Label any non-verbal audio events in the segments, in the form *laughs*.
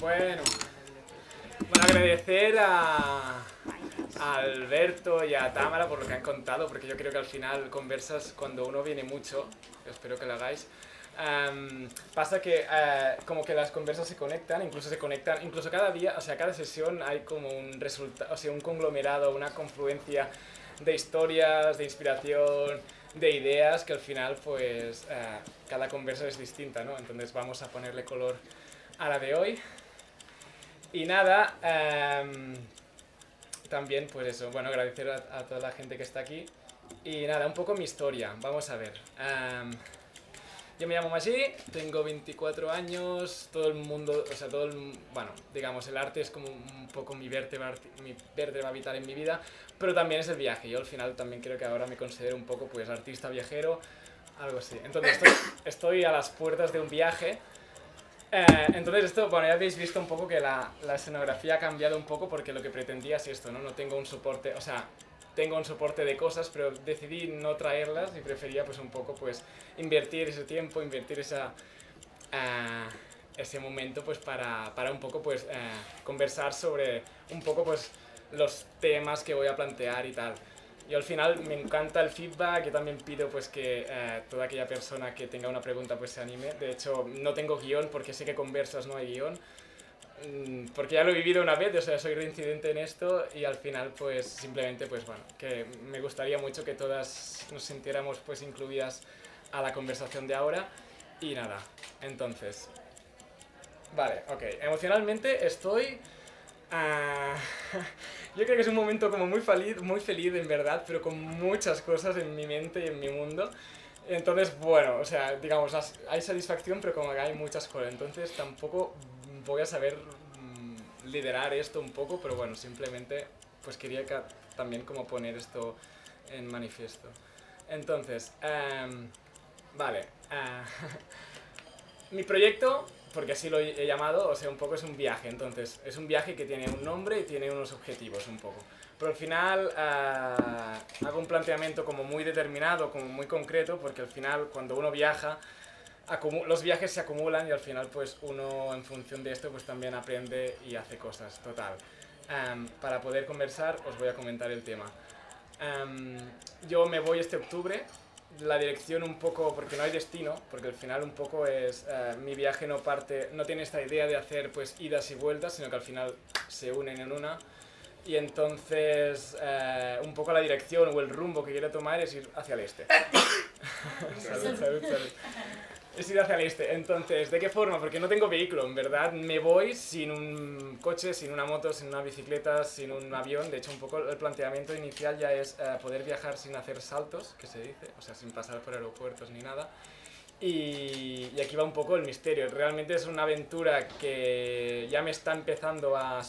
Bueno, bueno, agradecer a, a Alberto y a Tamara por lo que han contado, porque yo creo que al final conversas cuando uno viene mucho, espero que lo hagáis. em, pasa que eh, como que las conversas se conectan, incluso se conectan, incluso cada día, o sea, cada sesión hay como un resultado, o sea, un conglomerado, una confluencia de historias, de inspiración, de ideas que al final pues eh, cada conversa es distinta, ¿no? Entonces vamos a ponerle color a la de hoy. Y nada, em, también pues eso, bueno, agradecer a, toda la gente que está aquí. Y nada, un poco mi historia, vamos a ver. Em, yo me llamo Magí, tengo 24 años, todo el mundo, o sea, todo el, bueno, digamos, el arte es como un poco mi vértebra, mi vértebra vital en mi vida, pero también es el viaje. Yo al final también creo que ahora me considero un poco, pues, artista viajero, algo así. Entonces estoy a las puertas de un viaje. Eh, entonces esto, bueno, ya habéis visto un poco que la, la escenografía ha cambiado un poco porque lo que pretendía es esto, ¿no? No tengo un soporte, o sea, tengo un soporte de cosas, pero decidí no traerlas y prefería pues un poco pues invertir ese tiempo, invertir esa, ah, ese momento pues para, para un poco pues eh, conversar sobre un poco pues los temas que voy a plantear y tal. Yo al final me encanta el feedback, yo también pido pues que eh, toda aquella persona que tenga una pregunta pues se anime. De hecho, no tengo guion porque sé que conversas no hay guion. Mm, Porque ya lo he vivido una vez, o sea, soy reincidente en esto y al final pues simplemente pues bueno, que me gustaría mucho que todas nos sintiéramos pues incluidas a la conversación de ahora y nada, entonces, vale, ok, emocionalmente estoy... ah, *laughs* yo creo que es un momento como muy feliz, muy feliz en verdad, pero con muchas cosas en mi mente y en mi mundo. Entonces, bueno, o sea, digamos, hay satisfacción, pero como que hay muchas cosas. Entonces, tampoco voy a saber mm, liderar esto un poco, pero bueno, simplemente pues quería también como poner esto en manifiesto. Entonces, em, vale. ah, *laughs* mi proyecto, porque así lo he llamado, o sea, un poco es un viaje. Entonces, es un viaje que tiene un nombre y tiene unos objetivos un poco. Pero al final ah, hago un planteamiento como muy determinado, como muy concreto, porque al final cuando uno viaja, los viajes se acumulan y al final pues uno en función de esto pues también aprende y hace cosas, total. Am, para poder conversar os voy a comentar el tema. Am, yo me voy este octubre, la dirección un poco, porque no hay destino, porque al final un poco es, eh, mi viaje no parte, no tiene esta idea de hacer pues idas y vueltas, sino que al final se unen en una. Y entonces eh, un poco la dirección o el rumbo que quiero tomar es ir hacia el este. *coughs* *coughs* salud, salud, salud. Es ir hacia el este. Entonces, ¿de qué forma? Porque no tengo vehículo, en verdad. Me voy sin un coche, sin una moto, sin una bicicleta, sin un avión. De hecho, un poco el planteamiento inicial ya es eh, poder viajar sin hacer saltos, que se dice, o sea, sin pasar por aeropuertos ni nada. Y, y aquí va un poco el misterio. Realmente es una aventura que ya me está empezando a,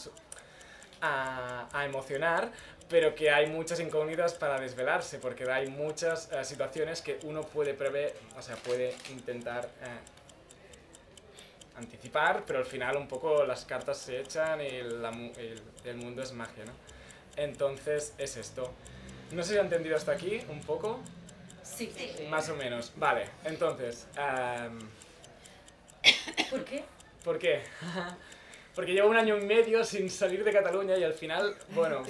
a emocionar, pero que hay muchas incógnitas para desvelarse, porque hay muchas eh, situaciones que uno puede prever, o sea, puede intentar eh, anticipar, pero al final un poco las cartas se echan y la el, el mundo es magia, ¿no? Entonces es esto. No sé si ha entendido hasta aquí un poco. Sí. Más o menos. Vale, entonces, em, ¿Por qué? ¿por qué? Porque llevo un año y medio sin salir de Cataluña y al final, bueno, *laughs*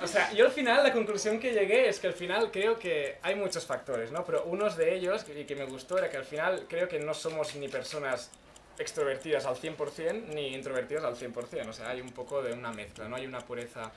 o sea, yo al final la conclusión que llegué es que al final creo que hay muchos factores, ¿no? Pero uno de ellos, y que me gustó, era que al final creo que no somos ni personas extrovertidas al 100% ni introvertidas al 100%, o sea, hay un poco de una mezcla, no hay una pureza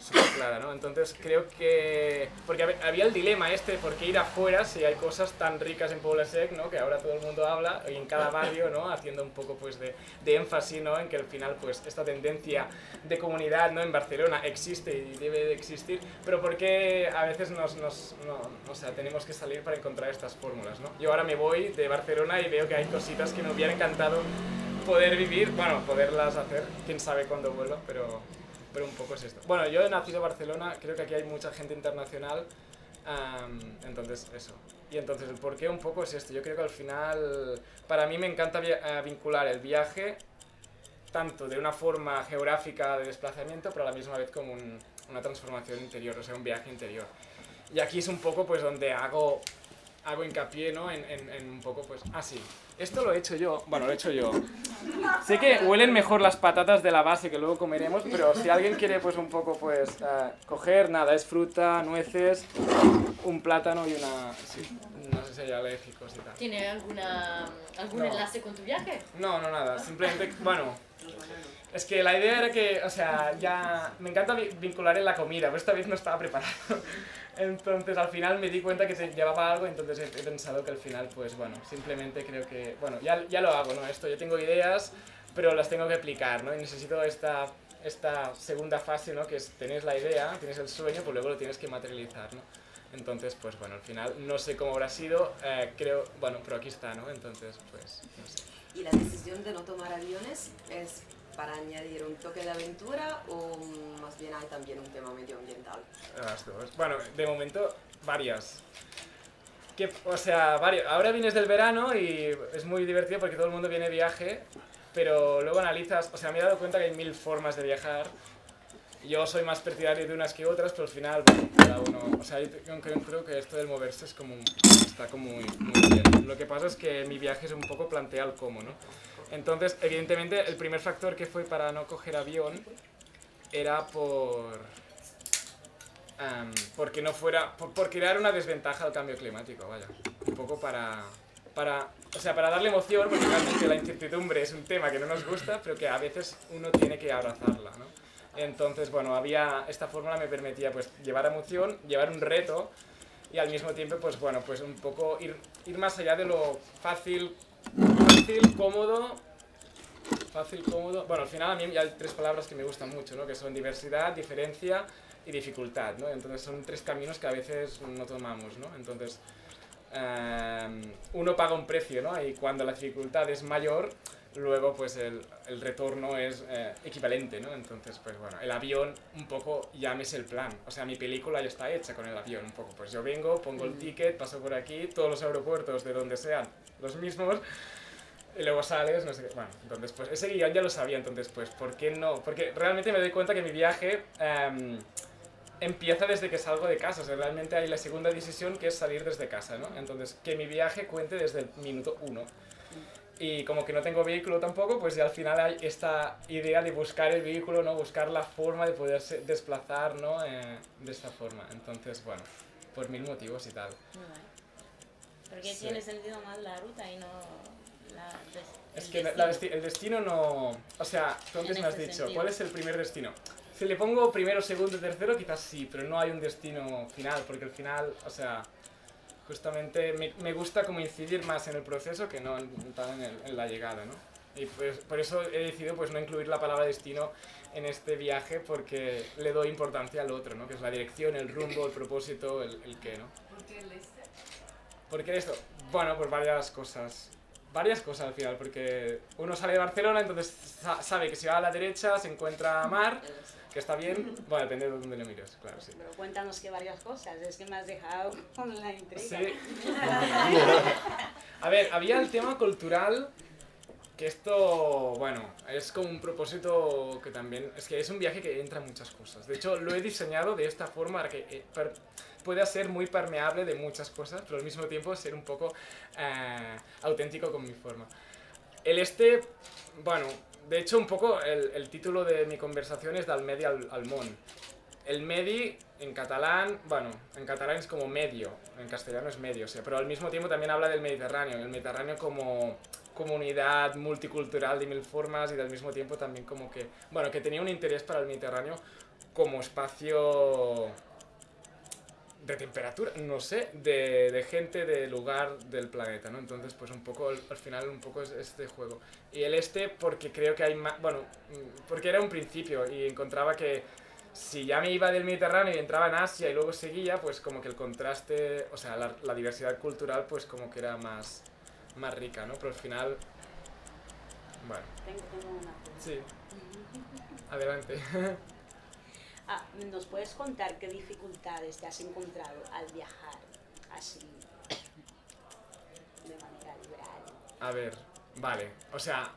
súper clara, ¿no? Entonces creo que... Porque hab- había el dilema este, ¿por qué ir afuera si hay cosas tan ricas en Puebla Sec, ¿no? Que ahora todo el mundo habla, y en cada barrio, ¿no? Haciendo un poco, pues, de, de énfasis, ¿no? En que al final, pues, esta tendencia de comunidad, ¿no? En Barcelona existe y debe de existir, pero ¿por qué a veces nos, nos no, o sea, tenemos que salir para encontrar estas fórmulas, ¿no? Yo ahora me voy de Barcelona y veo que hay cositas que me hubiera encantado poder vivir, bueno, poderlas hacer, quién sabe cuándo vuelva, pero, pero un poco es esto. Bueno, yo he nacido en Barcelona, creo que aquí hay mucha gente internacional, am, entonces eso. Y entonces el porqué un poco es esto. Yo creo que al final, para mí me encanta eh, vincular el viaje tanto de una forma geográfica de desplazamiento, pero a la misma vez como un- una transformación interior, o sea, un viaje interior. Y aquí es un poco pues donde hago hago hincapié, ¿no? En, en- en un poco, pues, ah, sí, esto lo he hecho yo, bueno, lo he hecho yo. Sé que huelen mejor las patatas de la base que luego comeremos, pero si alguien quiere, pues, un poco, pues, eh, coger, nada, es fruta, nueces, un plátano y una, sí, no sé si hay alérgicos y tal. ¿Tiene alguna, algún No. enlace con tu viaje? No, no, nada, simplemente, bueno, es que la idea era que, o sea, ya me encanta vi- vincular en la comida, pero esta vez no estaba preparado. Entonces al final me di cuenta que llevaba algo, entonces he, he pensado que al final, pues bueno, simplemente creo que, bueno, ya, ya lo hago, ¿no? Esto, yo tengo ideas, pero las tengo que aplicar, ¿no? Y necesito esta, esta segunda fase, ¿no? Que es, tienes la idea, tienes el sueño, pues luego lo tienes que materializar, ¿no? Entonces, pues bueno, al final no sé cómo habrá sido, eh, creo, bueno, pero aquí está, ¿no? Entonces, pues, no sé. ¿Y la decisión de no tomar aviones es para añadir un toque de aventura o más bien hay también un tema medioambiental? Las dos. Bueno, de momento, varias. Que, o sea, varios. Ahora vienes del verano y es muy divertido porque todo el mundo viene de viaje, pero luego analizas, o sea, me he dado cuenta que hay mil formas de viajar. Yo soy más partidario de unas que otras, pero al final, bueno, cada uno. O sea, yo creo que esto del moverse es como. está como muy, muy bien. Lo que pasa es que mi viaje es un poco plantea el cómo, ¿no? Entonces, evidentemente, el primer factor que fue para no coger avión era por. Am, porque no fuera. Por, por crear una desventaja al cambio climático, vaya. Un poco para. para o sea, para darle emoción, porque realmente la incertidumbre es un tema que no nos gusta, pero que a veces uno tiene que abrazarla, ¿no? Entonces, bueno, había. Esta fórmula me permitía, pues, llevar emoción, llevar un reto y al mismo tiempo, pues, bueno, pues un poco ir, ir más allá de lo fácil, fácil, cómodo Fácil, cómodo. Bueno, al final a mí hay tres palabras que me gustan mucho, ¿no? Que son diversidad, diferencia y dificultad, ¿no? Entonces son tres caminos que a veces no tomamos, ¿no? Entonces em, uno paga un precio, ¿no? Y cuando la dificultad es mayor, luego pues el, el retorno es eh, equivalente, ¿no? Entonces, pues bueno, el avión un poco llámese el plan. O sea, mi película ya está hecha con el avión, un poco. Pues yo vengo, pongo el ticket, paso por aquí, todos los aeropuertos de donde sean los mismos, y luego sales, no sé qué. Bueno, entonces, pues ese guion ya lo sabía, entonces, pues, ¿por qué no? Porque realmente me doy cuenta que mi viaje em, empieza desde que salgo de casa. O sea, realmente hay la segunda decisión que es salir desde casa, ¿no? Entonces, que mi viaje cuente desde el minuto uno. Y como que no tengo vehículo tampoco, pues ya al final hay esta idea de buscar el vehículo, ¿no? Buscar la forma de poderse desplazar, ¿no? Eh, de esta forma. Entonces, bueno, por mil motivos y tal. Muy guay. Porque Sí. tiene sentido más la ruta y no la Es que la- desti- el destino no... O sea, tú antes me has ese dicho, sentido. ¿cuál es el primer destino? Si le pongo primero, segundo, tercero, quizás sí, pero no hay un destino final, porque al final, o sea, justamente me, me gusta como incidir más en el proceso que no en, en, el- en la llegada, ¿no? Y pues, por eso he decidido pues no incluir la palabra destino en este viaje porque le doy importancia al otro, ¿no? Que es la dirección, el rumbo, el propósito, el, el qué, ¿no? ¿Por qué el este? ¿Por qué esto? Bueno, pues varias cosas. Varias cosas al final, porque uno sale de Barcelona, entonces sa- sabe que si va a la derecha se encuentra mar, *laughs* que está bien. Bueno, depende de dónde lo mires, claro, sí. Pero cuéntanos que varias cosas, es que me has dejado *laughs* con la intriga. Sí. *laughs* A ver, había el tema cultural, que esto, bueno, es como un propósito que también, es que es un viaje que entra en muchas cosas. De hecho, lo he diseñado de esta forma para que eh, per- pueda ser muy permeable de muchas cosas, pero al mismo tiempo ser un poco eh, auténtico con mi forma. El este, bueno, de hecho un poco el, el título de mi conversación es Del Medi al, al Món. El Medi en catalán, bueno, en catalán es como medio, en castellano es medio, o sea, pero al mismo tiempo también habla del Mediterráneo, el Mediterráneo como comunidad multicultural de mil formas y al mismo tiempo también como que, bueno, que tenía un interés para el Mediterráneo como espacio de temperatura, no sé, de, de gente, de lugar del planeta, ¿no? Entonces, pues un poco, al al final, un poco es este juego. Y el este, porque creo que hay más, bueno, mm, porque era un principio y encontraba que si ya me iba del Mediterráneo y entraba en Asia y luego seguía, pues como que el contraste, o sea, la, la diversidad cultural, pues como que era más, más rica, ¿no? Pero al final, bueno, Tengo, tengo una sí. Adelante. *laughs* Ah, ¿Nos puedes contar qué dificultades te has encontrado al viajar así de manera liberal? A ver, vale. O sea,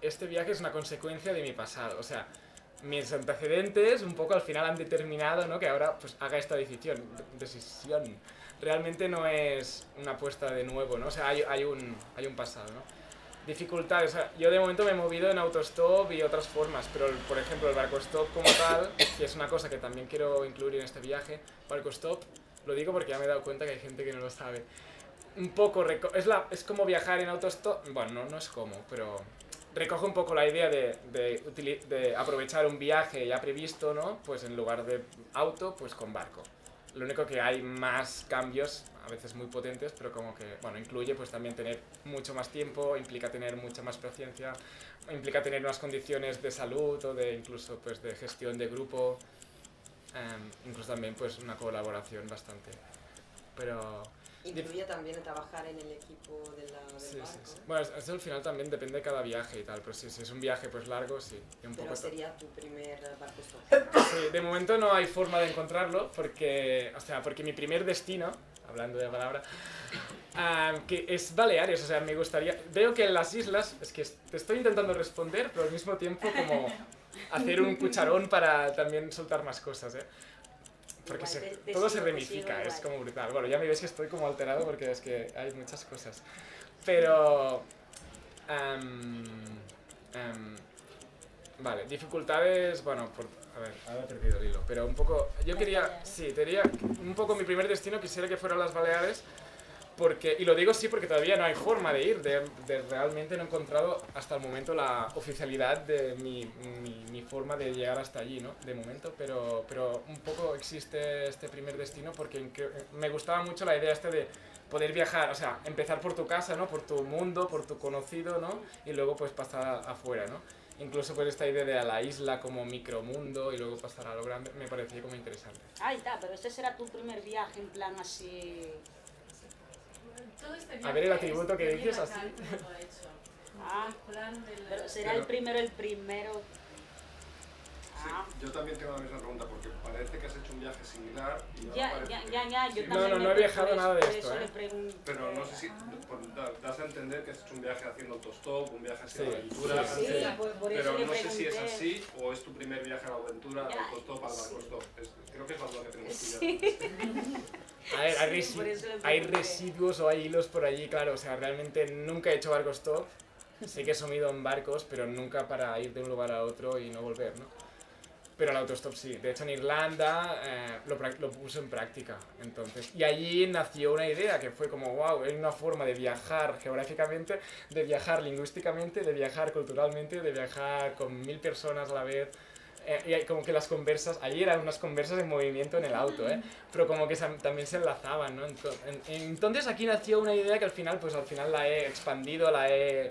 este viaje es una consecuencia de mi pasado. O sea, mis antecedentes un poco al final han determinado ¿no? que ahora pues haga esta decisión. decisión. Realmente no es una apuesta de nuevo, ¿no? O sea, hay, un, hay un pasado, ¿no? Dificultades. o sea, yo de momento me he movido en autostop y otras formas, pero el- por ejemplo el barco stop como tal, que es una cosa que también quiero incluir en este viaje, barco stop, lo digo porque ya me he dado cuenta que hay gente que no lo sabe. Un poco, es, la, es como viajar en autostop, bueno, no, no es como, pero recoge un poco la idea de, de, de aprovechar un viaje ya previsto, ¿no? Pues en lugar de auto, pues con barco. Lo único que hay más cambios, a veces muy potentes, pero como que, bueno, incluye pues también tener mucho más tiempo, implica tener mucha más paciencia, implica tener unas condiciones de salud o de incluso pues de gestión de grupo, em, incluso también pues una colaboración bastante. Pero Incluye también trabajar en el equipo de la, del sí, sí, barco. sí. Bueno, eso al final también depende de cada viaje y tal, pero sí, si es un viaje pues largo, sí. un Pero poco sería tu primer barco stop. Sí, de momento no hay forma de encontrarlo porque, o sea, porque mi primer destino, hablando de palabra, ah, que es Baleares, o sea, me gustaría, veo que en las islas, es que te estoy intentando responder, pero al mismo tiempo como hacer un cucharón para también soltar más cosas, ¿eh? Porque Igual se- te- te todo se ramifica, sigo es como brutal. Bueno, ya me ves que estoy como alterado porque es que hay muchas cosas. Pero... am, am, vale, dificultades, bueno, por, a ver, ahora he perdido el hilo, pero un poco, yo quería, sí, quería, un poco mi primer destino quisiera que fueran las Baleares, porque, y lo digo sí porque todavía no hay forma de ir, de, de realmente no he encontrado hasta el momento la oficialidad de mi, mi, mi forma de llegar hasta allí, ¿no? De momento, pero, pero un poco existe este primer destino porque me gustaba mucho la idea este de poder viajar, o sea, empezar por tu casa, ¿no? Por tu mundo, por tu conocido, ¿no? Y luego pues pasar afuera, ¿no? Incluso pues esta idea de a la isla como micromundo y luego pasar a lo grande me parecía como interesante. Ahí está, pero este será tu primer viaje en plan así. Todo este A ver el atributo es que dices, así. Ah. El plan del- Pero será Pero- el primero, el primero. Sí, yo también tengo la misma pregunta porque parece que has hecho un viaje similar y ahora ya, ya, que- ya, ya, yo Sí. No, también. no, no he viajado nada de esto, eso ¿eh? Pero no sé si por- da- das a entender que has hecho un viaje haciendo autostop, un viaje así Sí, de aventura, sí, Sí, Sí. por, por eso pero le no sé si es así o es tu primer viaje a la aventura, al autostop, al sí. barco stop. Es- creo que es la duda que tenemos pillada. A ver, hay, resi- residuos o hay hilos por allí, claro, o sea, realmente nunca he hecho barco stop. Sé que he sumido en barcos, pero nunca para ir de un lugar a otro y no volver, ¿no? Pero el autostop sí. De hecho, en Irlanda eh, lo, lo puse en práctica. Entonces, y allí nació una idea que fue como, wow, hay una forma de viajar geográficamente, de viajar lingüísticamente, de viajar culturalmente, de viajar con mil personas a la vez. Eh, y como que las conversas, allí eran unas conversas en movimiento en el auto, ¿eh? pero como que también se enlazaban, ¿no? Ento- en- entonces aquí nació una idea que al final, pues al final la he expandido, la he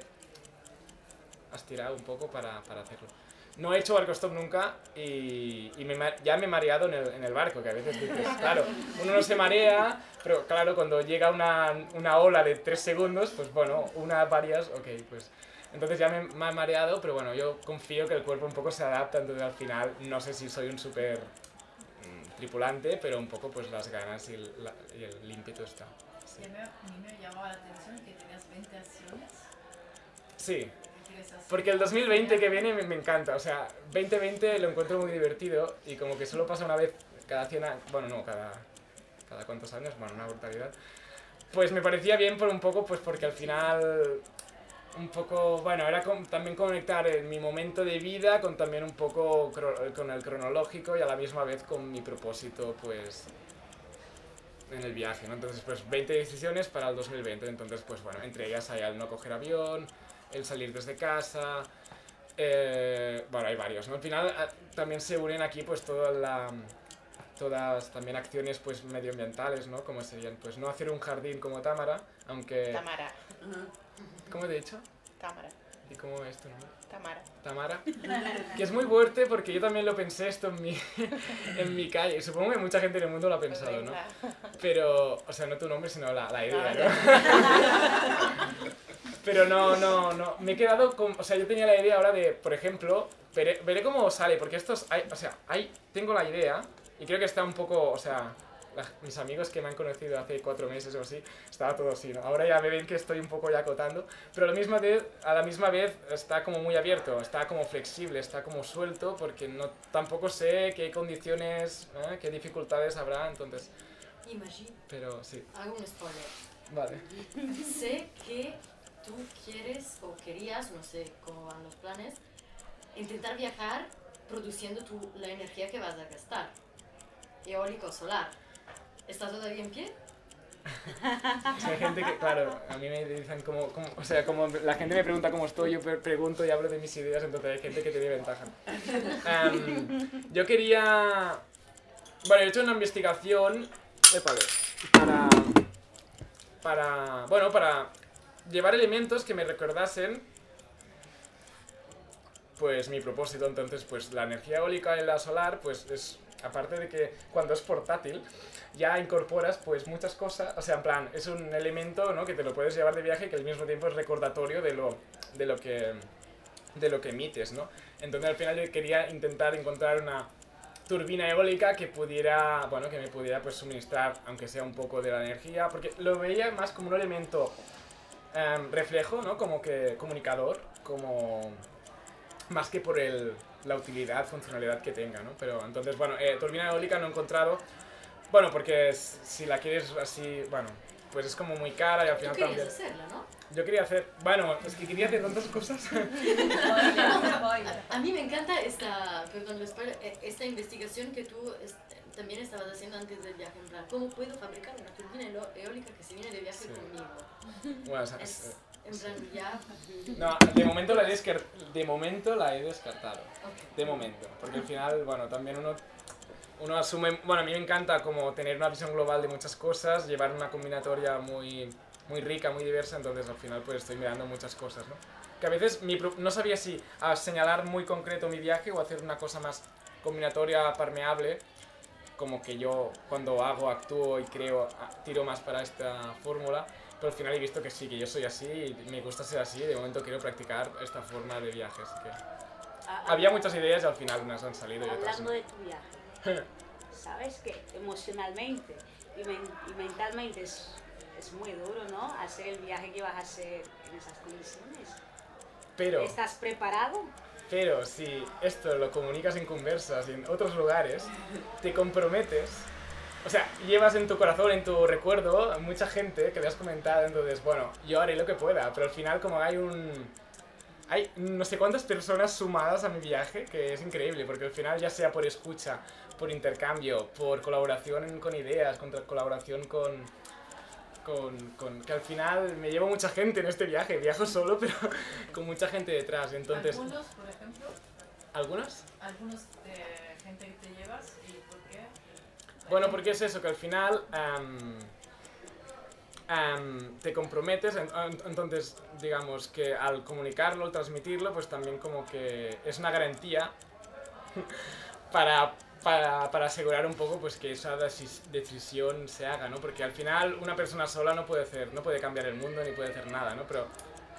estirado un poco para, para hacerlo. No he hecho barco stop nunca y, y me ya me he mareado en el, en el barco, que a veces dices, *laughs* claro, uno no se marea, pero claro, cuando llega una, una ola de tres segundos, pues bueno, una, varias, ok, pues... Entonces ya me, me he mareado, pero bueno, yo confío que el cuerpo un poco se adapta, entonces al final no sé si soy un súper mm, tripulante, pero un poco pues las ganas y el, la- y el ímpetu está. Sí, a mí- me llamaba la atención que tenías 20 acciones. Sí. Porque el 2020 que viene me, encanta, o sea, 2020 lo encuentro muy divertido y como que solo pasa una vez cada 100 años, bueno, no, cada, cada cuántos años, bueno, una brutalidad. Pues me parecía bien por un poco, pues porque al final, un poco, bueno, era con- también conectar eh, mi momento de vida con también un poco cro- con el cronológico y a la misma vez con mi propósito, pues, en el viaje, ¿no? Entonces, pues 20 decisiones para el 2020, entonces, pues bueno, entre ellas hay el no coger avión, el salir desde casa, eh, bueno, hay varios, ¿no? Al final ah, también se unen aquí pues toda la, todas también acciones pues medioambientales, ¿no? Como serían pues no hacer un jardín como Támara, aunque... Tamara. ¿Cómo te he dicho? Tamara. ¿Y cómo es tu nombre? Tamara. Tamara. *laughs* Que es muy fuerte porque yo también lo pensé esto en mi, *laughs* en mi calle. Supongo que mucha gente en el mundo lo ha pensado, ¿no? Pero, o sea, no tu nombre, sino la, la idea, ¿no? *laughs* Pero no, no, no. Me he quedado con. O sea, yo tenía la idea ahora de, por ejemplo, veré, veré cómo sale, porque estos. Hay, o sea, hay, tengo la idea y creo que está un poco. O sea, la- mis amigos que me han conocido hace cuatro meses o así, estaba todo así, ¿no? Ahora ya me ven que estoy un poco ya acotando, pero a la misma vez, a la misma vez está como muy abierto, está como flexible, está como suelto, porque no, tampoco sé qué condiciones, ¿eh? qué dificultades habrá, entonces, Imagine, pero sí, hago un spoiler. vale. sé que tú quieres o querías, no sé cómo van los planes, intentar viajar produciendo tu, la energía que vas a gastar. Eólico solar. ¿Está todavía en pie? Hay gente que, claro, a mí me dicen como, como- o sea, como la gente me pregunta cómo estoy, yo pre- pregunto y hablo de mis ideas, entonces hay gente que tiene ventaja. Em, yo quería, bueno, he hecho una investigación, épale, para, para, bueno, para llevar elementos que me recordasen, pues, mi propósito. Entonces, pues, la energía eólica y la solar, pues, es, aparte de que cuando es portátil, ya incorporas pues muchas cosas, o sea, en plan, es un elemento ¿no? que te lo puedes llevar de viaje que al mismo tiempo es recordatorio de lo, de lo, que, de lo que emites, ¿no? Entonces al final yo quería intentar encontrar una turbina eólica que pudiera, bueno, que me pudiera pues suministrar, aunque sea un poco de la energía, porque lo veía más como un elemento em, reflejo, ¿no? Como que comunicador, como más que por el, la utilidad, funcionalidad que tenga, ¿no? Pero entonces, bueno, eh, turbina eólica no he encontrado, bueno, porque es- si la quieres así, bueno, pues es como muy cara y al final también... hacerla, ¿no? Yo quería hacer, bueno, es que quería hacer tantas cosas. *laughs* *laughs* A mí me encanta esta, perdón, spoiler, eh, esta investigación que tú es- también estabas haciendo antes del viaje, en plan, ¿cómo puedo fabricar una turbina eólica que se viene de viaje Sí. conmigo? *laughs* Bueno, o sea, Es, es- en plan, ya, no, de momento la he, de momento la he descartado. ok. De momento, porque al final, bueno, también uno, uno asume, bueno, a mí me encanta como tener una visión global de muchas cosas, llevar una combinatoria muy, muy rica, muy diversa, entonces al final pues estoy mirando muchas cosas, ¿no? Que a veces mi no sabía si a señalar muy concreto mi viaje o hacer una cosa más combinatoria, permeable, como que yo cuando hago, actúo y creo, tiro más para esta fórmula, pero al final he visto que sí, que yo soy así y me gusta ser así y de momento quiero practicar esta forma de viaje, así que... Ah, Había muchas ideas y al final unas han salido y otras Hablando no. de tu viaje, *laughs* ¿sabes que Emocionalmente y, men- y mentalmente es, es muy duro, ¿no? Hacer el viaje que vas a hacer en esas condiciones. Pero, ¿Estás preparado? Pero si esto lo comunicas en conversas y en otros lugares, te comprometes. O sea, llevas en tu corazón, en tu recuerdo, mucha gente que le has comentado, entonces, bueno, yo haré lo que pueda, pero al final como hay un... Hay no sé cuántas personas sumadas a mi viaje, que es increíble, porque al final ya sea por escucha, por intercambio, por colaboración con ideas, con colaboración con, con, con- que al final me llevo mucha gente en este viaje, viajo solo, *laughs* pero con mucha gente detrás. Entonces, Algunos, por ejemplo, ¿algunos? algunos de gente que te llevas y por qué. Bueno, porque es eso, que al final am, te comprometes, en- en- entonces digamos que al comunicarlo, al transmitirlo, pues también como que es una garantía *laughs* para, para, para asegurar un poco pues que esa deci- decisión se haga, ¿no? Porque al final una persona sola no puede hacer, no puede cambiar el mundo ni puede hacer nada, ¿no? Pero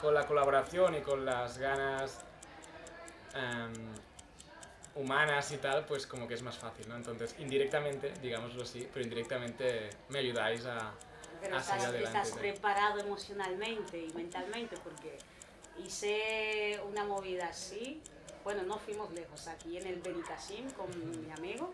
con la colaboración y con las ganas am, humanas y tal, pues como que es más fácil, ¿no? Entonces, indirectamente, digámoslo así, pero indirectamente me ayudáis a... Pero a estás, salir adelante, estás preparado emocionalmente y mentalmente porque hice una movida así. Bueno, no fuimos lejos, aquí en el Benicassim con mi amigo.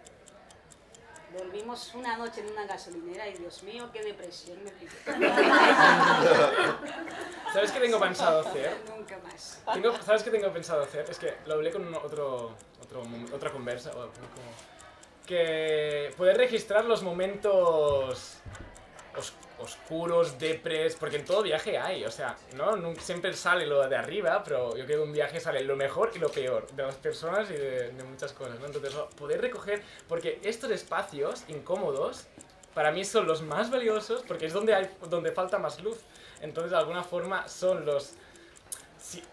Dormimos una noche en una gasolinera y Dios mío, qué depresión me pilló. *laughs* ¿Sabes qué tengo pensado hacer? Nunca más. Tengo- ¿Sabes qué tengo pensado hacer? Es que lo hablé con un- otro, otro, otra conversa, o como- que poder registrar los momentos os- oscuros, depres, porque en todo viaje hay, o sea, ¿no? Siempre sale lo de arriba, pero yo creo que en un viaje sale lo mejor y lo peor de las personas y de, muchas cosas, ¿no? Entonces, poder recoger, porque estos espacios incómodos, para mí son los más valiosos porque es donde, hay, donde falta más luz. Entonces, de alguna forma, son los...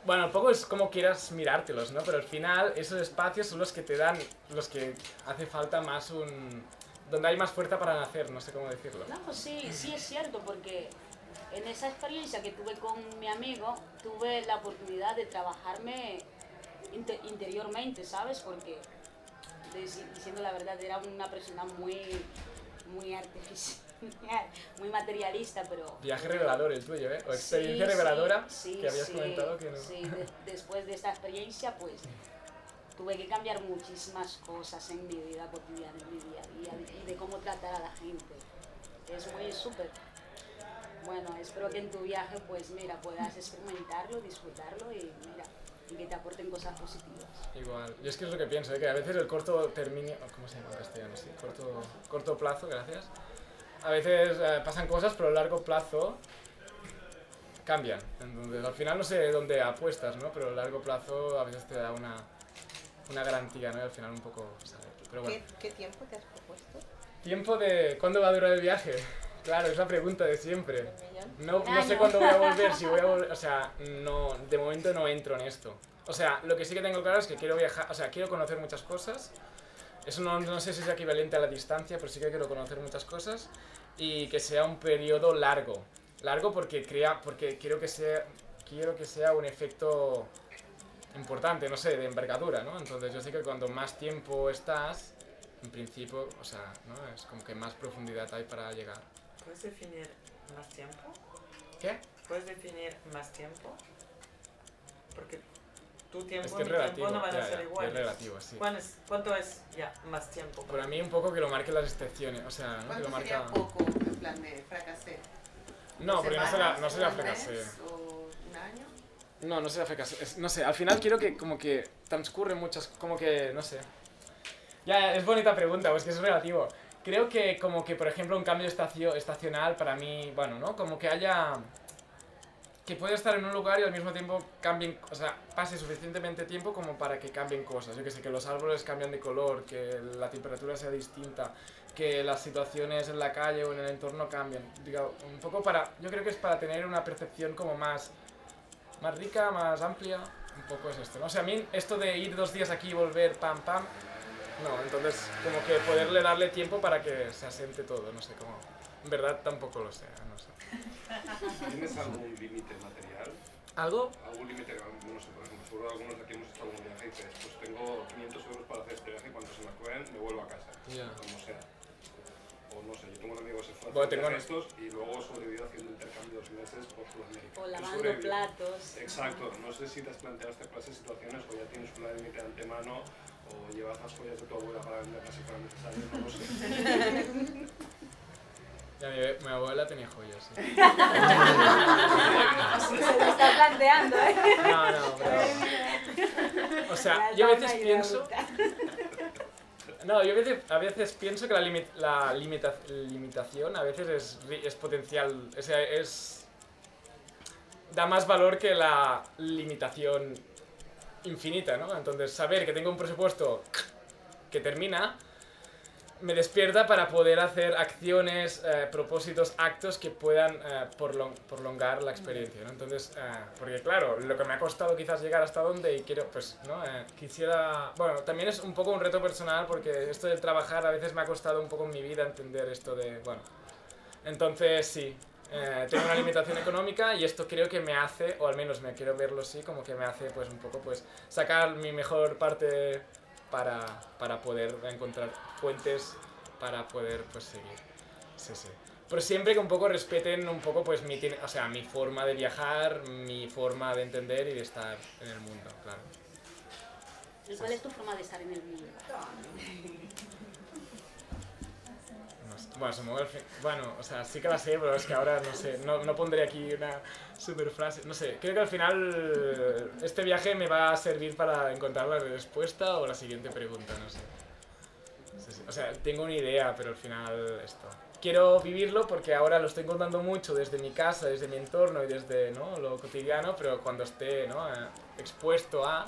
bueno, un poco es como quieras mirártelos, ¿no? Pero al final, esos espacios son los que te dan, los que hace falta más un... donde hay más fuerza para nacer, no sé cómo decirlo. No, pues sí, sí es cierto, porque en esa experiencia que tuve con mi amigo, tuve la oportunidad de trabajarme inte- interiormente, ¿sabes? Porque, diciendo la verdad, era una persona muy, muy artificial, *laughs* muy materialista, pero... Viaje revelador el tuyo, ¿eh? O experiencia sí, reveladora sí, que habías sí, comentado que no. Sí, de- después de esta experiencia, pues tuve que cambiar muchísimas cosas en mi vida cotidiana, en mi día a día, y de cómo tratar a la gente. Es muy súper. Bueno, espero que en tu viaje, pues mira, puedas experimentarlo, disfrutarlo y mira, y que te aporten cosas positivas. Igual. Yo es que es lo que pienso, ¿eh? que a veces el corto término, ¿cómo se llama en castellano? Sí, corto, corto plazo, gracias. A veces eh, pasan cosas, pero a largo plazo cambian. Entonces, al final no sé dónde apuestas, ¿no? Pero a largo plazo a veces te da una, una garantía, ¿no? Y al final un poco. Pero bueno. ¿Qué, ¿Qué tiempo te has propuesto? Tiempo de... ¿Cuándo va a durar el viaje? *laughs* Claro, es la pregunta de siempre. No, no sé año. cuándo voy a *laughs* volver, si voy a volver, o sea, no, de momento no entro en esto. O sea, lo que sí que tengo claro es que quiero viajar, o sea, quiero conocer muchas cosas. Eso no, no sé si es equivalente a la distancia, pero sí que quiero conocer muchas cosas y que sea un periodo largo. Largo porque crea, porque quiero que sea, quiero que sea un efecto importante, no sé, de envergadura, ¿no? Entonces yo sé que cuando más tiempo estás, en principio, o sea, ¿no? Es como que más profundidad hay para llegar. ¿Puedes definir más tiempo? ¿Qué? ¿Puedes definir más tiempo? Porque tu tiempo Es que y mi relativo, tiempo no van ya, a ser ya, iguales. es relativo, sí. ¿Cuán es- ¿Cuánto es ya más tiempo? Para mí un poco que lo marquen las excepciones, o sea, ¿no? Que ¿Cuánto lo sería marca... poco en plan de fracasé? No, porque no será, ¿Semanas, no será fracasé. ¿O un año? No, no. Es- no sé, al final quiero que como que transcurren muchas, como que, no sé. Ya, es bonita pregunta, pues que es relativo. Creo que como que, por ejemplo, un cambio estacio, estacional para mí, bueno, ¿no? Como que haya... Que pueda estar en un lugar y al mismo tiempo cambien, o sea, pase suficientemente tiempo como para que cambien cosas. Yo que sé, que los árboles cambian de color, que la temperatura sea distinta, que las situaciones en la calle o en el entorno cambien. Digo, un poco para, yo creo que es para tener una percepción como más, más rica, más amplia. Un poco es esto, ¿no? O sea, a mí esto de ir dos días aquí y volver, pam, pam, no, entonces como que poderle darle tiempo para que se asiente todo, no sé cómo. En verdad tampoco lo sé, no sé. ¿Tienes algún límite material? ¿Algo? ¿Algún límite? No sé, por ejemplo, seguro algunos de aquí hemos estado en un viaje y dices, pues tengo 500 euros para hacer este viaje y cuando se me acaben me vuelvo a casa. Ya. Como sea. O no sé, yo tengo un amigo que se fue a Bueno, tengo- estos y luego sobrevivió haciendo intercambio dos meses por Sudamérica. O lavando platos. Exacto, no sé si te has planteado esta clase de situaciones o ya tienes una límite de antemano o llevas las joyas de tu abuela para venderlas si fuera necesario, no lo sé. *laughs* Ya, mi, mi abuela tenía joyas, sí. Se lo está planteando, ¿eh? No, no, pero... *laughs* O sea, yo a veces pienso... No, yo a veces, pienso que la, limi- la limita- limitación a veces es, es potencial, o sea, es... Da más valor que la limitación infinita, ¿no? Entonces, saber que tengo un presupuesto que termina me despierta para poder hacer acciones, eh, propósitos, actos que puedan eh, prolon- prolongar la experiencia, ¿no? Entonces, eh, porque claro, lo que me ha costado quizás llegar hasta donde y quiero, pues, ¿no? Eh, quisiera, bueno, también es un poco un reto personal porque esto del trabajar a veces me ha costado un poco en mi vida entender esto de, bueno, entonces sí, eh, tengo una limitación económica y esto creo que me hace, o al menos me quiero verlo así, como que me hace pues un poco pues sacar mi mejor parte para, para poder encontrar fuentes para poder pues seguir. Sí, sí. Pero siempre que un poco respeten un poco pues mi, o sea, mi forma de viajar, mi forma de entender y de estar en el mundo, claro. ¿Y cuál es tu forma de estar en el mundo? Bueno, fin- Bueno, o sea, sí que la sé, pero es que ahora no sé, no, no pondré aquí una super frase. No sé, creo que al final este viaje me va a servir para encontrar la respuesta o la siguiente pregunta, no sé. Sí, sí. O sea, tengo una idea, pero al final esto. Quiero vivirlo porque ahora lo estoy contando mucho desde mi casa, desde mi entorno y desde ¿no? lo cotidiano, pero cuando esté ¿no? eh, expuesto a,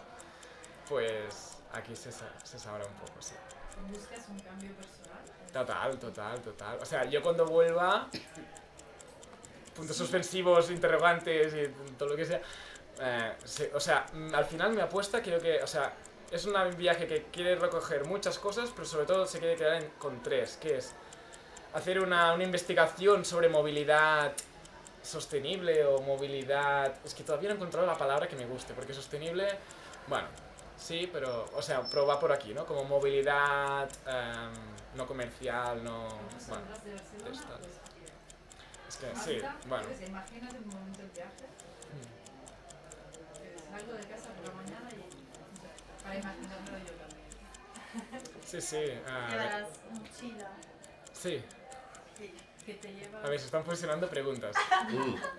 pues aquí se, se sabrá un poco, sí. ¿Buscas un cambio personal? Total, total, total. O sea, yo cuando vuelva, puntos suspensivos, interrogantes y todo lo que sea, eh, se- o sea, mm, al final mi apuesta creo que, o sea, es un viaje que quiere recoger muchas cosas, pero sobre todo se quiere quedar en- con tres, que es hacer una, una investigación sobre movilidad sostenible o movilidad... Es que todavía no he encontrado la palabra que me guste, porque sostenible, bueno, sí, pero, o sea, pero va por aquí, ¿no? Como movilidad... em, no comercial, no... ¿Cuántas Bueno. Pues, es que sí, bueno. imagínate un momento el viaje. que Salgo de casa por la mañana y para yo también. Sí, sí. ah, Llevarás mochila sí. que te lleva. A ver, se están fusionando preguntas.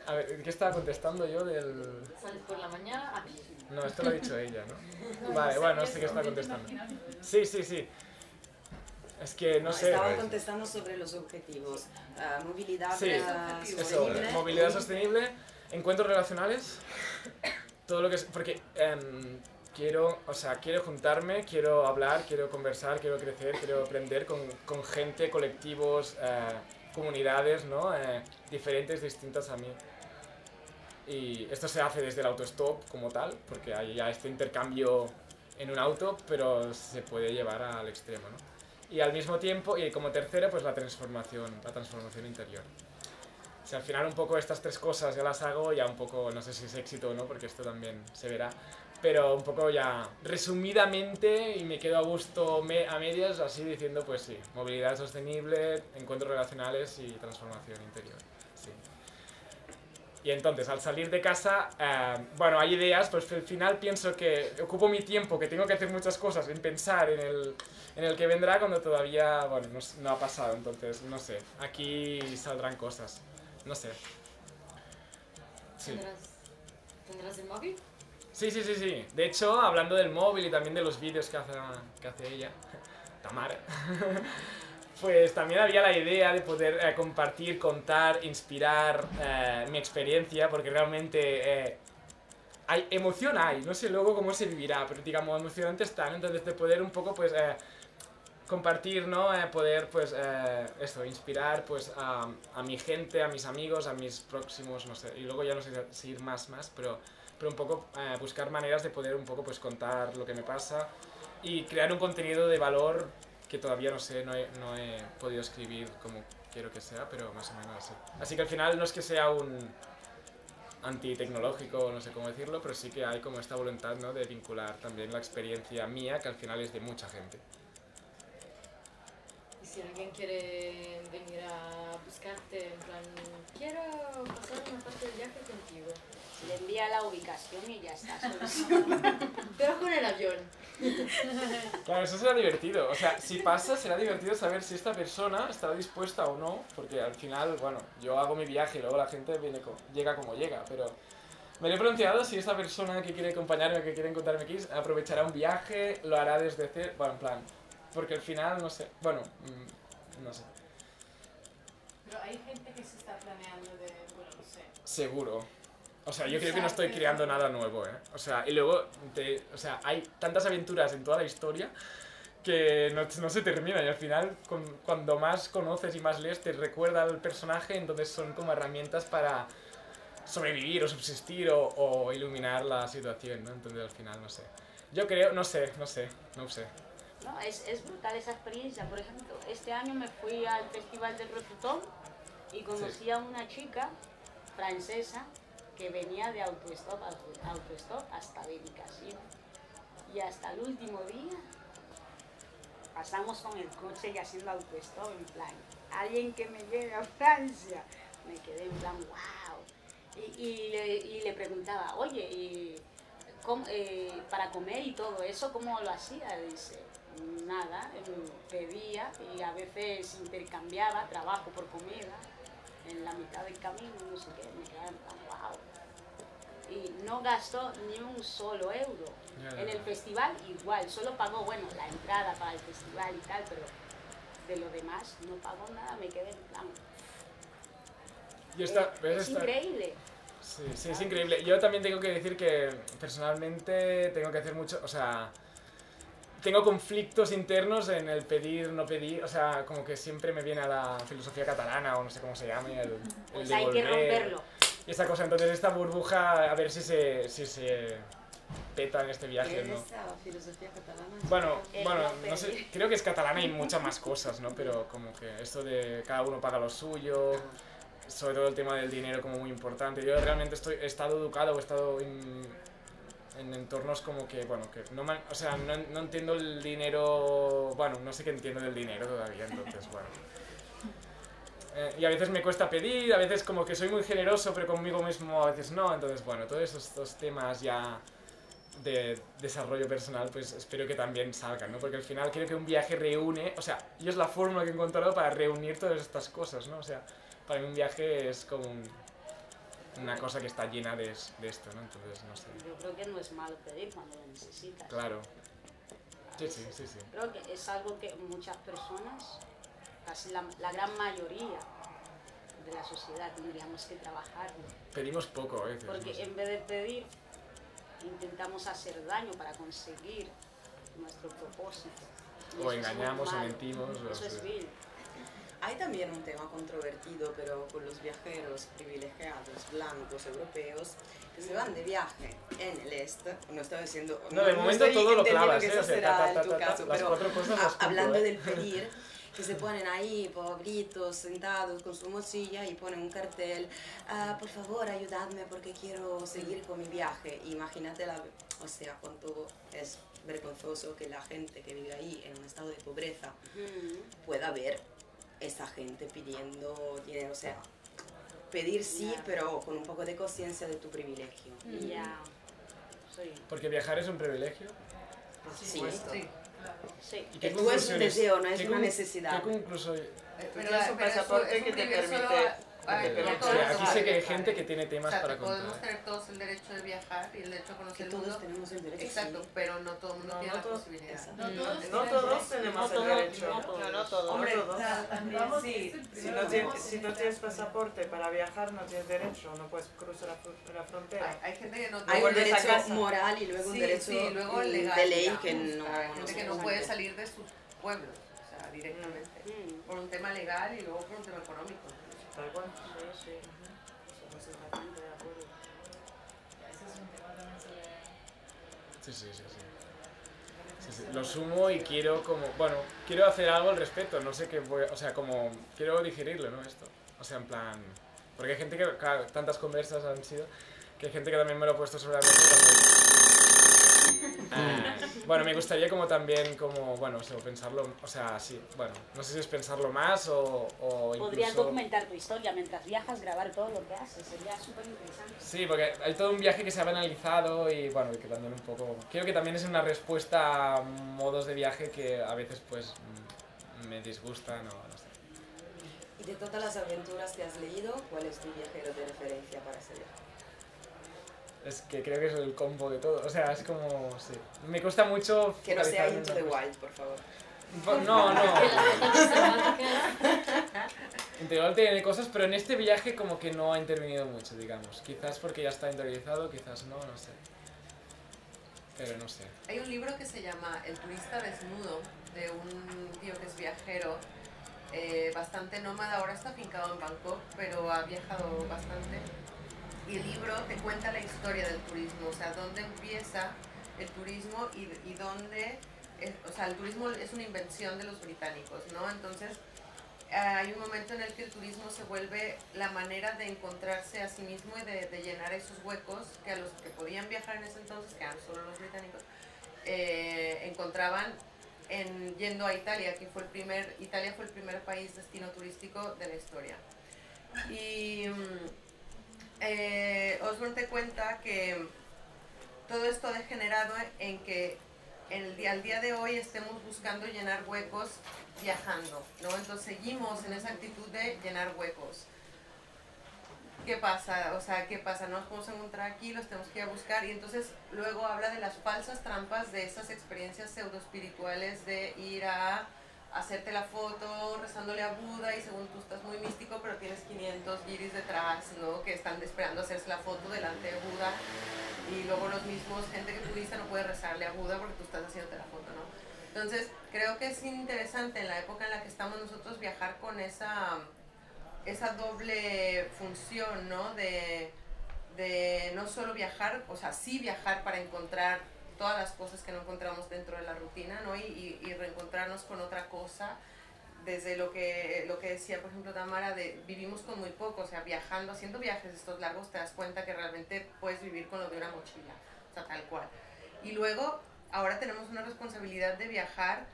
A ver, ¿qué estaba contestando yo del...? Sales por la mañana a pie. No, esto lo ha dicho ella, ¿no? No, Vale, no sé bueno, no sé qué está intento contestando. Sí, sí, sí. Es que no sé. Estaba contestando sobre los objetivos. Ah, movilidad Sí, ah, Eso, sostenible. movilidad sostenible, encuentros relacionales, todo lo que es. Porque em, quiero, o sea, quiero juntarme, quiero hablar, quiero conversar, quiero crecer, quiero aprender con, con gente, colectivos, eh, comunidades, ¿no? Eh, diferentes, distintas a mí. Y esto se hace desde el autostop como tal, porque hay ya este intercambio en un auto, pero se puede llevar al extremo, ¿no? Y al mismo tiempo, y como tercero, pues la transformación, la transformación interior. Si al final un poco estas tres cosas ya las hago, ya un poco, no sé si es éxito o no, porque esto también se verá, pero un poco ya resumidamente, y me quedo a gusto me- a medias, así diciendo, pues sí, movilidad sostenible, encuentros relacionales y transformación interior. Sí. Y entonces, al salir de casa, eh, bueno, hay ideas, pues al final pienso que ocupo mi tiempo, que tengo que hacer muchas cosas, en pensar en el, en el que vendrá cuando todavía, bueno, no, no ha pasado, entonces, no sé, aquí saldrán cosas, no sé. Sí. ¿Tendrás, ¿Tendrás el móvil? Sí, sí, sí, sí. De hecho, hablando del móvil y también de los vídeos que hace, que hace ella, *laughs* Tamara, *laughs* pues también había la idea de poder eh, compartir, contar, inspirar eh, mi experiencia, porque realmente eh, hay emoción hay, no sé luego cómo se vivirá, pero digamos, emocionante están, entonces de poder un poco, pues, eh, compartir, ¿no? Eh, poder, pues, eh, esto, inspirar, pues, a, a mi gente, a mis amigos, a mis próximos, no sé, y luego ya no sé si ir más, más, pero, pero un poco eh, buscar maneras de poder un poco, pues, contar lo que me pasa y crear un contenido de valor que todavía no sé, no he, no he podido escribir como quiero que sea, pero más o menos así. Así que al final no es que sea un antitecnológico, no sé cómo decirlo, pero sí que hay como esta voluntad, ¿no? De vincular también la experiencia mía, que al final es de mucha gente. Si alguien quiere venir a buscarte, en plan, quiero pasar una parte del viaje contigo. Le envía la ubicación y ya está solucionado. *laughs* Pero con el avión. Claro, eso será divertido. O sea, si pasa, será divertido saber si esta persona estará dispuesta o no, porque al final, bueno, yo hago mi viaje y luego la gente viene co- llega como llega, pero me lo he planteado si esta persona que quiere acompañarme, que quiere encontrarme aquí, aprovechará un viaje, lo hará desde cero, bueno, en plan, porque al final, no sé, bueno, mm, no sé, Pero hay gente que se está planeando de, bueno, no sé. seguro. O sea, yo creo que no estoy creando nada nuevo, ¿eh? O sea, y luego, te- o sea, hay tantas aventuras en toda la historia que no, no se termina y al final con- cuando más conoces y más lees te recuerda al personaje, entonces son como herramientas para sobrevivir o subsistir o, o iluminar la situación, ¿no? Entonces al final, no sé. Yo creo, no sé, no sé, no sé. No, es, es brutal esa experiencia. Por ejemplo, este año me fui al Festival del Refutón y conocí a una chica francesa que venía de autostop, auto- autostop hasta Benicassim. Y hasta el último día pasamos con el coche y haciendo autostop en plan, alguien que me lleve a Francia. Me quedé en plan, wow. Y, y le, y le preguntaba, oye, y eh, para comer y todo eso, ¿cómo lo hacía? Dice, nada, em, pedía y a veces intercambiaba trabajo por comida en la mitad del camino, no sé qué, me quedaba en plan, wow. Y no gastó ni un solo euro. En el festival igual, solo pagó, bueno, la entrada para el festival y tal, pero de lo demás no pagó nada, me quedé en plan. Y esta, eh, ¿ves es esta- increíble. Sí, sí, es increíble. Yo también tengo que decir que personalmente tengo que hacer mucho, o sea, tengo conflictos internos en el pedir, no pedir, o sea, como que siempre me viene a la filosofía catalana o no sé cómo se llame, el, el Pues hay que romperlo. Y esta cosa, entonces esta burbuja, a ver si se, si se peta en este viaje, ¿Qué es ¿no? esa filosofía catalana? Bueno, bueno, no sé, creo que es catalana y muchas más cosas, ¿no? Pero como que esto de cada uno paga lo suyo, sobre todo el tema del dinero como muy importante. Yo realmente estoy, he estado educado, he estado in- en entornos como que, bueno, que no, me- o sea, no, no entiendo el dinero, bueno, no sé qué entiendo del dinero todavía, entonces, bueno. Eh, y a veces me cuesta pedir, a veces como que soy muy generoso, pero conmigo mismo a veces no, entonces, bueno, todos esos, estos temas ya de desarrollo personal, pues espero que también salgan, ¿no? Porque al final creo que un viaje reúne, o sea, yo es la fórmula que he encontrado para reunir todas estas cosas, ¿no? O sea, para mí un viaje es como un- una cosa que está llena de, es- de esto, ¿no? Entonces, no sé. Yo creo que no es malo pedir cuando lo necesitas. Claro. Sí, sí, sí, sí. Creo que es algo que muchas personas, casi la, la gran mayoría de la sociedad, tendríamos que trabajar. Pedimos poco a veces. no Porque sé. en vez de pedir, intentamos hacer daño para conseguir nuestro propósito. Y O es engañamos o mentimos, o Eso es sea. vil. Hay también un tema controvertido, pero con los viajeros privilegiados, blancos, europeos, que se van de viaje en el este. No estoy diciendo. No, de momento estoy todo lo clavas, que ¿eh? eso O sea, será ta, ta, en tu caso, las pero cosas cumplo, hablando ¿eh? del pedir, que se ponen ahí, pobritos, sentados con su mochila y ponen un cartel, "Ah, por favor, ayudadme porque quiero seguir con mi viaje. Imagínate, la, o sea, cuánto es vergonzoso que la gente que vive ahí en un estado de pobreza pueda ver esa gente pidiendo dinero, o sea, pedir sí, Ya. pero con un poco de conciencia de tu privilegio. Ya. Sí. Porque viajar es un privilegio. Sí. Sí. Sí. ¿Y qué Que tú es un deseo, no es una necesidad. ¿Qué concluso- Pero, tienes un pero eso pasaporte es un que te privilegio solo permite- a- que te no permite- todos Sí, aquí sé que hay gente que tiene temas O sea, para que podemos contar. tener todos el derecho de viajar y el derecho a Que conocer el todos mundo. tenemos el derecho. Exacto, sí. pero no todo el mundo No, tiene no la todos- posibilidad. Exacto. No todos No todos tenemos No el derecho. no todos. Todos. Hombre, no todos. Vamos, Sí, Si no, tienes, si no tienes pasaporte para viajar, no tienes derecho, no puedes cruzar la, la frontera. Hay, hay gente que no Hay tiene un vuelves a derecho moral y luego un Sí, derecho sí, luego mm, legal, de ley digamos. que no. Hay no gente que no puede salir de sus pueblos, o sea, directamente. Mm. Por un tema legal y luego por un tema económico. Tal cual. Sí, sí. Un también. Sí, sí, sí, sí. Sí, sí. Lo sumo y quiero como, bueno, quiero hacer algo al respecto, no sé qué voy, o sea, como quiero digerirlo, ¿no? Esto. O sea, en plan, porque hay gente que, tantas conversas han sido, que hay gente que también me lo ha puesto sobre la mesa. *laughs* bueno, me gustaría como también, como, bueno, o sea, pensarlo, o sea, sí, bueno, no sé si es pensarlo más o, o Podrías incluso... documentar tu historia mientras viajas, grabar todo lo que haces. Sería súper interesante. Sí, porque hay todo un viaje que se ha banalizado y bueno, y que también un poco... Creo que también es una respuesta a modos de viaje que a veces pues mm, me disgustan o no sé. Y de todas las aventuras que has leído, ¿cuál es tu viajero de referencia para ese viaje? Es que creo que es el combo de todo, o sea, es como... Sí. Me cuesta mucho... Que no sea *laughs* Into the. Wild, por favor. No, no. Integral tiene cosas, pero en este viaje como que no ha intervenido mucho, digamos. Quizás porque ya está interiorizado, quizás no, no sé. Pero no sé. Hay un libro que se llama El turista desnudo, de un tío que es viajero, eh, bastante nómada, ahora está afincado en Bangkok, pero ha viajado bastante. Y el libro te cuenta la historia del turismo, o sea, dónde empieza el turismo y, y dónde, es- o sea, el turismo es una invención de los británicos, ¿no? Entonces, hay un momento en el que el turismo se vuelve la manera de encontrarse a sí mismo y de, de llenar esos huecos que a los que podían viajar en ese entonces, que eran solo los británicos, eh, encontraban en, yendo a Italia, que fue el primer, Italia fue el primer país destino turístico de la historia. Y mm, eh, Osborne te cuenta que todo esto ha degenerado en que el día, al día de hoy estemos buscando llenar huecos viajando, ¿no? Entonces seguimos en esa actitud de llenar huecos. ¿Qué pasa? O sea, ¿qué pasa? Nos podemos encontrar aquí, los tenemos que ir a buscar y entonces luego habla de las falsas trampas de esas experiencias pseudo espirituales de ir a hacerte la foto rezándole a Buda y según tú estás muy místico pero tienes 500 guiris detrás, ¿no? Que están esperando hacerse la foto delante de Buda y luego los mismos, gente que turista no puede rezarle a Buda porque tú estás haciéndote la foto, ¿no? Entonces, creo que es interesante en la época en la que estamos nosotros viajar con esa, esa doble función, ¿no? De, de no solo viajar, o sea, sí viajar para encontrar todas las cosas que no encontramos dentro de la rutina, ¿no? Y, y, y reencontrarnos con otra cosa, desde lo que, lo que decía, por ejemplo, Tamara, de vivimos con muy poco, o sea, viajando, haciendo viajes estos largos, te das cuenta que realmente puedes vivir con lo de una mochila. o sea, tal cual. Y luego, ahora tenemos una responsabilidad de viajar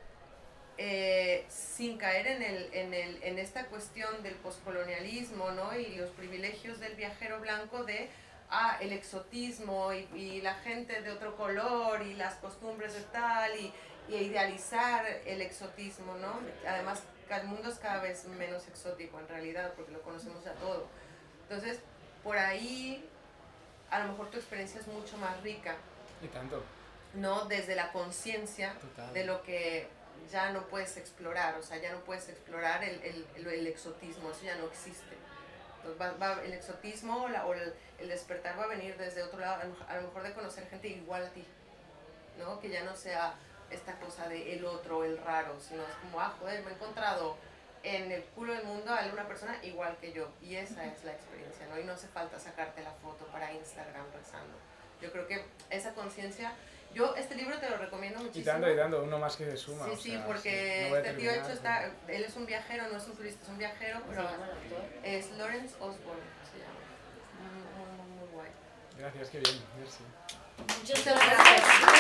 eh, sin caer en, el, en, el, en esta cuestión del poscolonialismo ¿no? y los privilegios del viajero blanco de ah, el exotismo y, y la gente de otro color y las costumbres de tal y, y idealizar el exotismo, ¿no? Además, el mundo es cada vez menos exótico en realidad porque lo conocemos ya todo. Entonces, por ahí a lo mejor tu experiencia es mucho más rica, Y tanto. ¿no? Desde la conciencia de lo que ya no puedes explorar, o sea, ya no puedes explorar el, el, el- el exotismo, eso ya no existe. Entonces, va- va- el exotismo la- o el, el despertar va a venir desde otro lado, a lo mejor- a lo mejor de conocer gente igual a ti, ¿no? Que ya no sea esta cosa de el otro, el raro, sino es como, ah, joder, me he encontrado en el culo del mundo a una persona igual que yo, y esa es la experiencia, ¿no? Y no hace falta sacarte la foto para Instagram rezando. Yo creo que esa conciencia, yo este libro te lo recomiendo Y muchísimo. dando y dando, uno más que se suma. Sí, o sí, sea, porque no voy a este tío hecho está, él es un viajero, no es un turista, es un viajero, pero es Lawrence Osborne, se llama. Muy, muy, muy, muy guay. Gracias, qué bien. Merci. Muchas gracias.